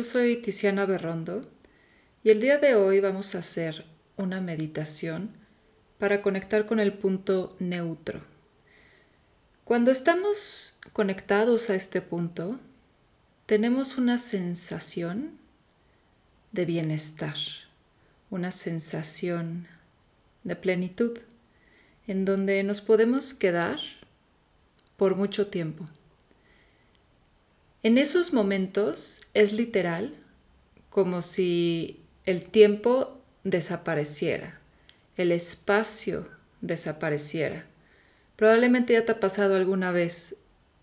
yo soy Tiziana Berrondo y el día de hoy vamos a hacer una meditación para conectar con el punto neutro. Cuando estamos conectados a este punto, tenemos una sensación de bienestar, una sensación de plenitud, en donde nos podemos quedar por mucho tiempo. En esos momentos es literal como si el tiempo desapareciera, el espacio desapareciera. Probablemente ya te ha pasado alguna vez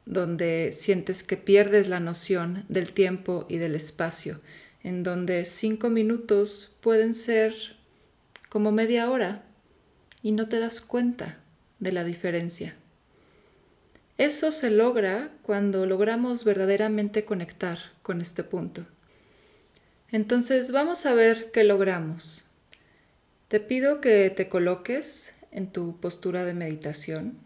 donde sientes que pierdes la noción del tiempo y del espacio, en donde cinco minutos pueden ser como media hora y no te das cuenta de la diferencia. Eso se logra cuando logramos verdaderamente conectar con este punto. Entonces vamos a ver qué logramos. Te pido que te coloques en tu postura de meditación.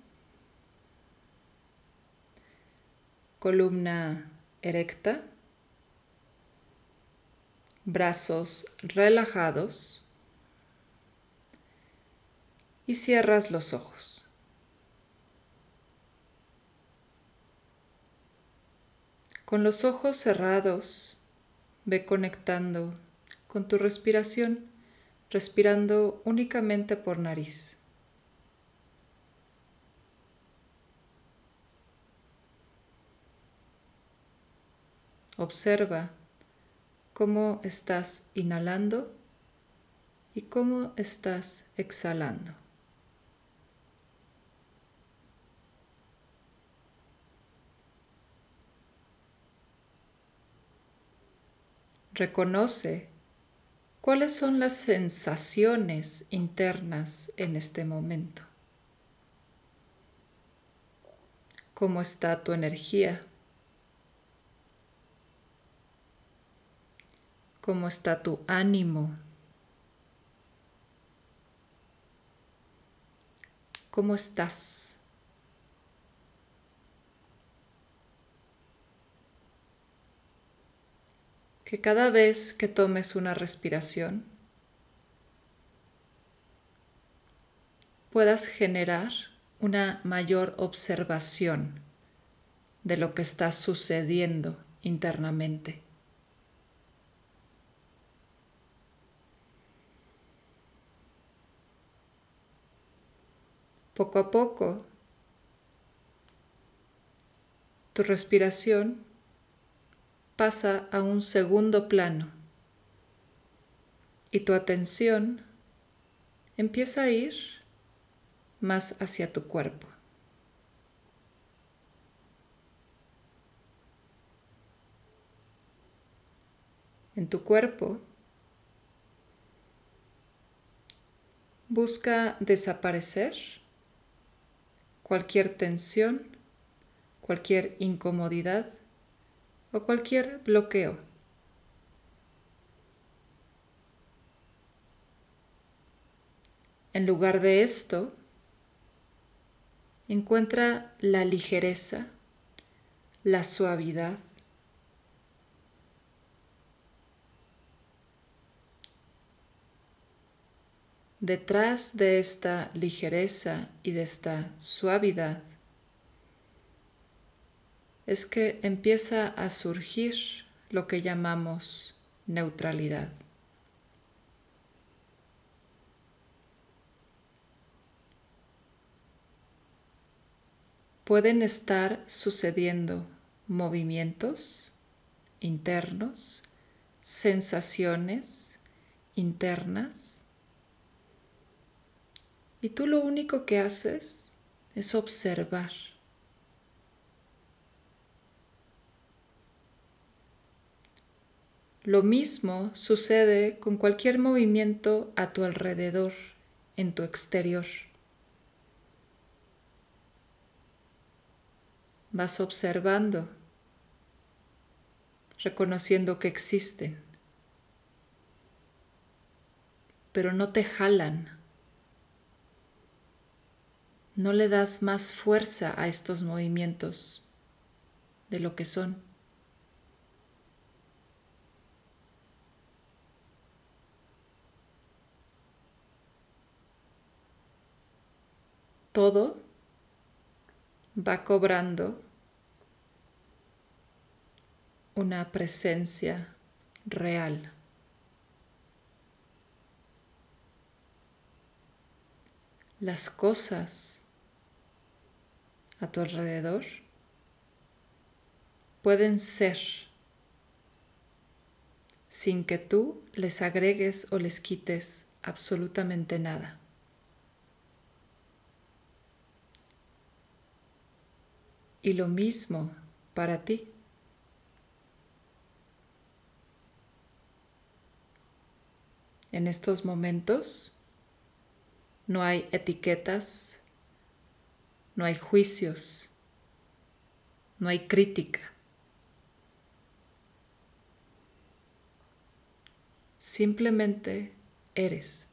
Columna erecta. Brazos relajados. Y cierras los ojos. Con los ojos cerrados, ve conectando con tu respiración, respirando únicamente por nariz. Observa cómo estás inhalando y cómo estás exhalando. Reconoce cuáles son las sensaciones internas en este momento. ¿Cómo está tu energía? ¿Cómo está tu ánimo? ¿Cómo estás? Que cada vez que tomes una respiración puedas generar una mayor observación de lo que está sucediendo internamente. Poco a poco, tu respiración pasa a un segundo plano y tu atención empieza a ir más hacia tu cuerpo. En tu cuerpo busca desaparecer cualquier tensión, cualquier incomodidad o cualquier bloqueo. En lugar de esto, encuentra la ligereza, la suavidad, Detrás de esta ligereza y de esta suavidad es que empieza a surgir lo que llamamos neutralidad. Pueden estar sucediendo movimientos internos, sensaciones internas, y tú lo único que haces es observar. Lo mismo sucede con cualquier movimiento a tu alrededor, en tu exterior. Vas observando, reconociendo que existen, pero no te jalan. No le das más fuerza a estos movimientos de lo que son. Todo va cobrando una presencia real. Las cosas a tu alrededor pueden ser sin que tú les agregues o les quites absolutamente nada. Y lo mismo para ti. En estos momentos no hay etiquetas, no hay juicios, no hay crítica. Simplemente eres.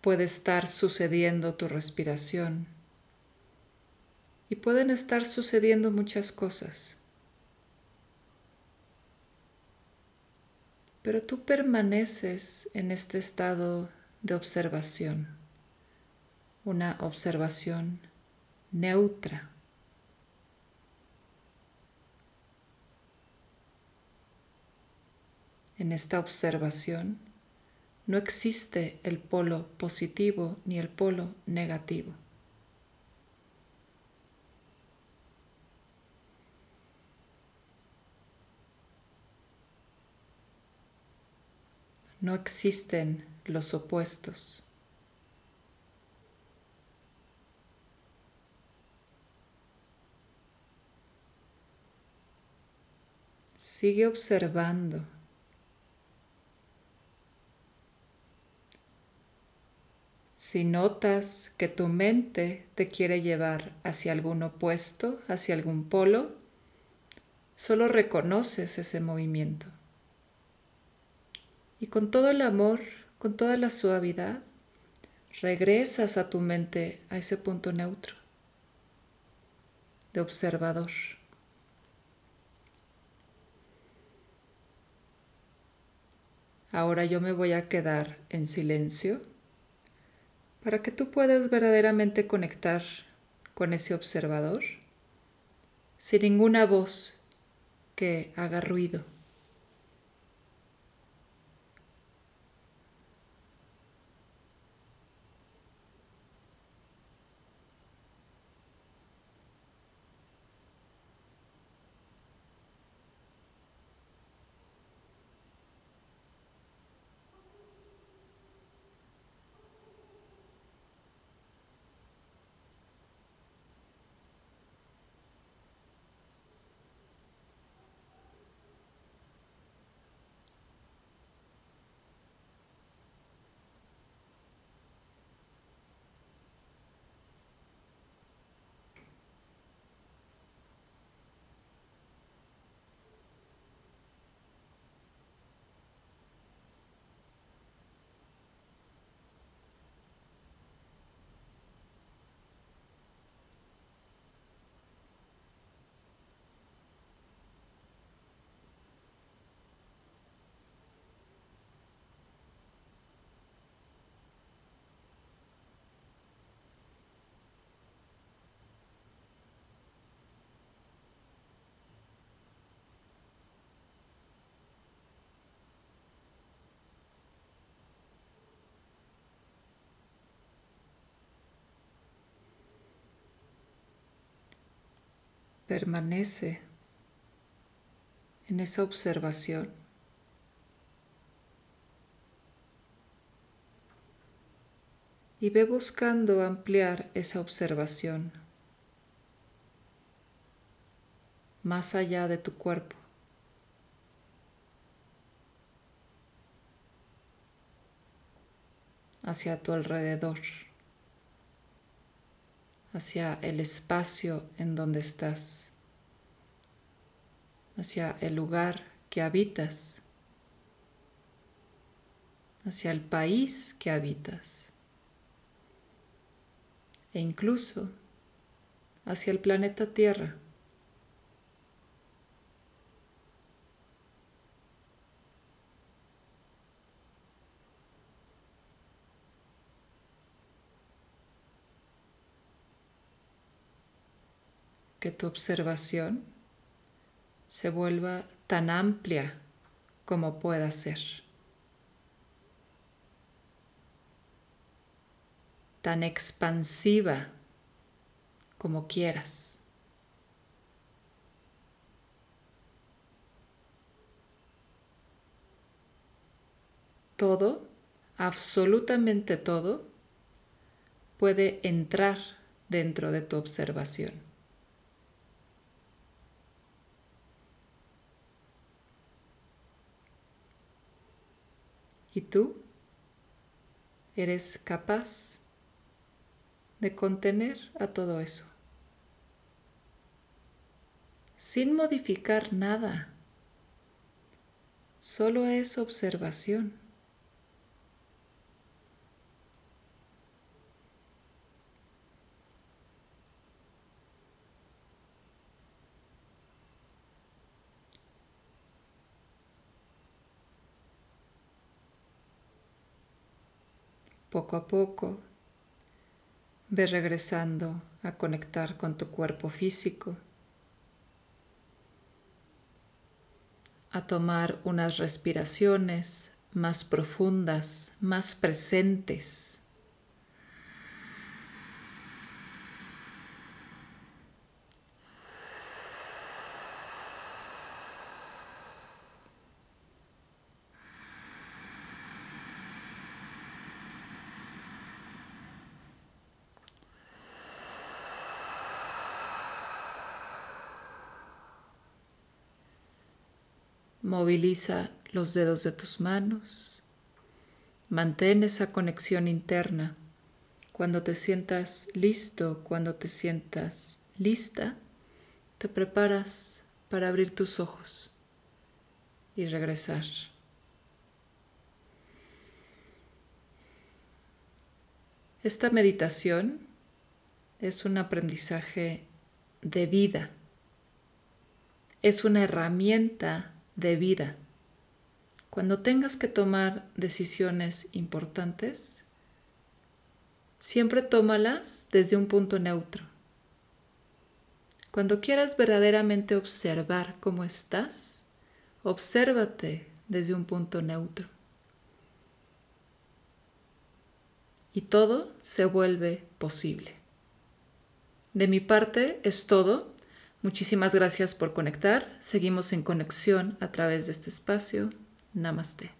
Puede estar sucediendo tu respiración y pueden estar sucediendo muchas cosas. Pero tú permaneces en este estado de observación, una observación neutra. En esta observación no existe el polo positivo ni el polo negativo. No existen los opuestos. Sigue observando. Si notas que tu mente te quiere llevar hacia algún opuesto, hacia algún polo, solo reconoces ese movimiento y con todo el amor, con toda la suavidad, regresas a tu mente a ese punto neutro de observador. Ahora yo me voy a quedar en silencio para que tú puedas verdaderamente conectar con ese observador sin ninguna voz que haga ruido. Permanece en esa observación. Y ve buscando ampliar esa observación más allá de tu cuerpo. hacia tu alrededor hacia el espacio en donde estás, hacia el lugar que habitas, hacia el país que habitas e incluso hacia el planeta Tierra. Tu observación se vuelva tan amplia como pueda ser. Tan expansiva como quieras. Todo, absolutamente todo, puede entrar dentro de tu observación. Y tú eres capaz de contener a todo eso, sin modificar nada. Solo es observación. Poco a poco, ve regresando a conectar con tu cuerpo físico, a tomar unas respiraciones más profundas, más presentes. Moviliza los dedos de tus manos. Mantén esa conexión interna. Cuando te sientas listo, cuando te sientas lista, te preparas para abrir tus ojos y regresar. Esta meditación es un aprendizaje de vida. Es una herramienta de vida. Cuando tengas que tomar decisiones importantes, siempre tómalas desde un punto neutro. Cuando quieras verdaderamente observar cómo estás, obsérvate desde un punto neutro. Y todo se vuelve posible. De mi parte es todo. Muchísimas gracias por conectar. Seguimos en conexión a través de este espacio. Namaste.